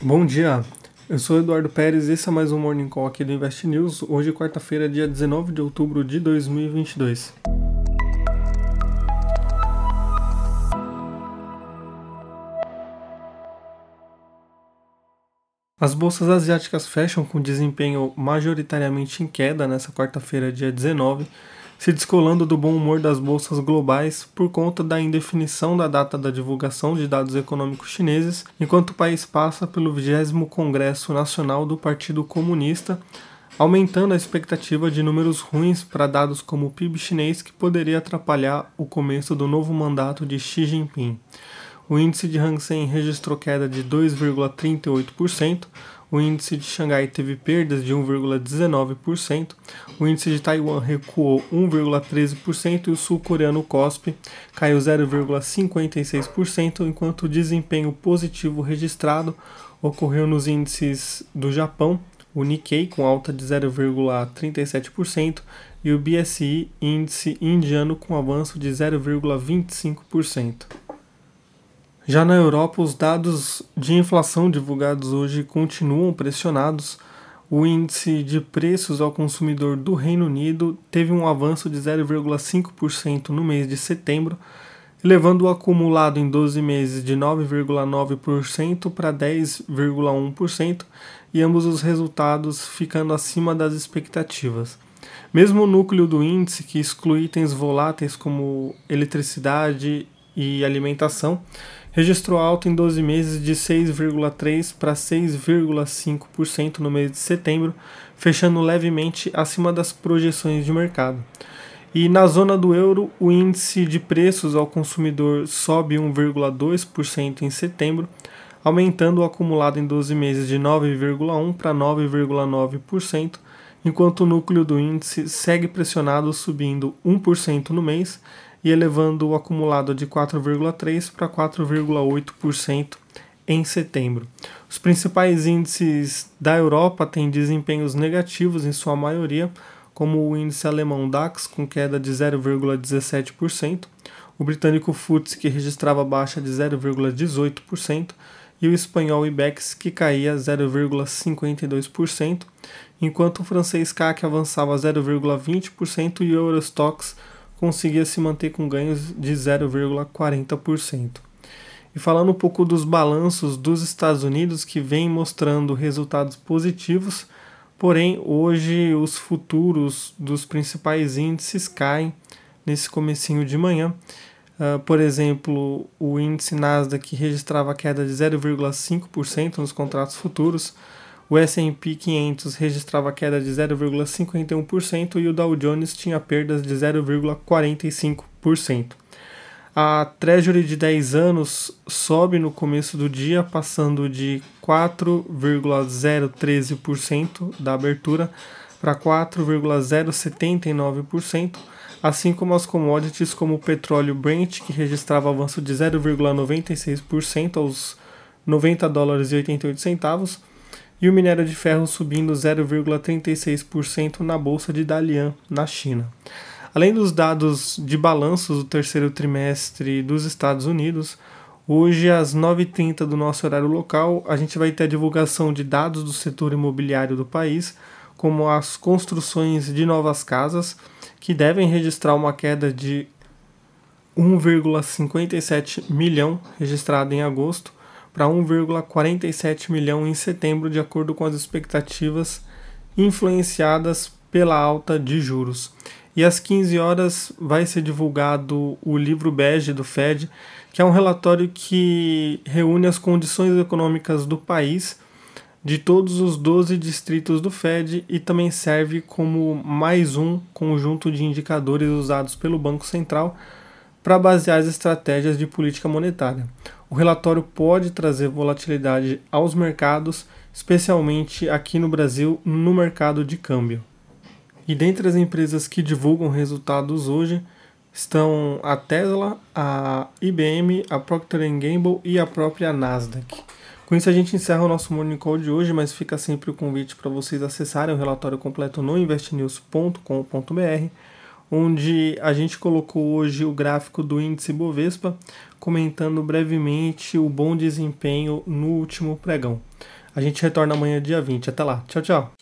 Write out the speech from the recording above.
Bom dia, eu sou Eduardo Pérez e esse é mais um Morning Call aqui do Invest News. Hoje, quarta-feira, dia 19 de outubro de 2022. As bolsas asiáticas fecham com desempenho majoritariamente em queda nessa quarta-feira, dia 19 se descolando do bom humor das bolsas globais por conta da indefinição da data da divulgação de dados econômicos chineses, enquanto o país passa pelo 20 Congresso Nacional do Partido Comunista, aumentando a expectativa de números ruins para dados como o PIB chinês que poderia atrapalhar o começo do novo mandato de Xi Jinping. O índice de Hang Seng registrou queda de 2,38%, o índice de Xangai teve perdas de 1,19%, o índice de Taiwan recuou 1,13% e o sul-coreano KOSP caiu 0,56%, enquanto o desempenho positivo registrado ocorreu nos índices do Japão, o Nikkei com alta de 0,37% e o BSI índice indiano com avanço de 0,25%. Já na Europa, os dados de inflação divulgados hoje continuam pressionados. O índice de preços ao consumidor do Reino Unido teve um avanço de 0,5% no mês de setembro, levando o acumulado em 12 meses de 9,9% para 10,1%, e ambos os resultados ficando acima das expectativas. Mesmo o núcleo do índice, que exclui itens voláteis como eletricidade e alimentação, registrou alta em 12 meses de 6,3% para 6,5% no mês de setembro, fechando levemente acima das projeções de mercado. E na zona do euro, o índice de preços ao consumidor sobe 1,2% em setembro, aumentando o acumulado em 12 meses de 9,1% para 9,9%, enquanto o núcleo do índice segue pressionado, subindo 1% no mês e elevando o acumulado de 4,3% para 4,8% em setembro. Os principais índices da Europa têm desempenhos negativos em sua maioria, como o índice alemão DAX, com queda de 0,17%, o britânico FTSE, que registrava baixa de 0,18%, e o espanhol IBEX, que caía 0,52%, enquanto o francês CAC avançava 0,20% e o Eurostox conseguia se manter com ganhos de 0,40%. E falando um pouco dos balanços dos Estados Unidos que vem mostrando resultados positivos, porém hoje os futuros dos principais índices caem nesse comecinho de manhã. Uh, por exemplo, o índice Nasdaq registrava queda de 0,5% nos contratos futuros, o S&P 500 registrava queda de 0,51% e o Dow Jones tinha perdas de 0,45%. A Treasury de 10 anos sobe no começo do dia, passando de 4,013% da abertura para 4,079%, assim como as commodities como o petróleo Brent, que registrava avanço de 0,96% aos 90 dólares e 88 centavos, e o minério de ferro subindo 0,36% na bolsa de Dalian, na China. Além dos dados de balanços do terceiro trimestre dos Estados Unidos, hoje às 9h30 do nosso horário local, a gente vai ter a divulgação de dados do setor imobiliário do país, como as construções de novas casas, que devem registrar uma queda de 1,57 milhão registrada em agosto, para 1,47 milhão em setembro, de acordo com as expectativas influenciadas pela alta de juros. E às 15 horas vai ser divulgado o livro bege do Fed, que é um relatório que reúne as condições econômicas do país de todos os 12 distritos do Fed e também serve como mais um conjunto de indicadores usados pelo Banco Central para basear as estratégias de política monetária o relatório pode trazer volatilidade aos mercados, especialmente aqui no Brasil, no mercado de câmbio. E dentre as empresas que divulgam resultados hoje estão a Tesla, a IBM, a Procter Gamble e a própria Nasdaq. Com isso a gente encerra o nosso Morning Call de hoje, mas fica sempre o convite para vocês acessarem o relatório completo no investnews.com.br onde a gente colocou hoje o gráfico do índice Bovespa, comentando brevemente o bom desempenho no último pregão. A gente retorna amanhã, dia 20. Até lá. Tchau, tchau.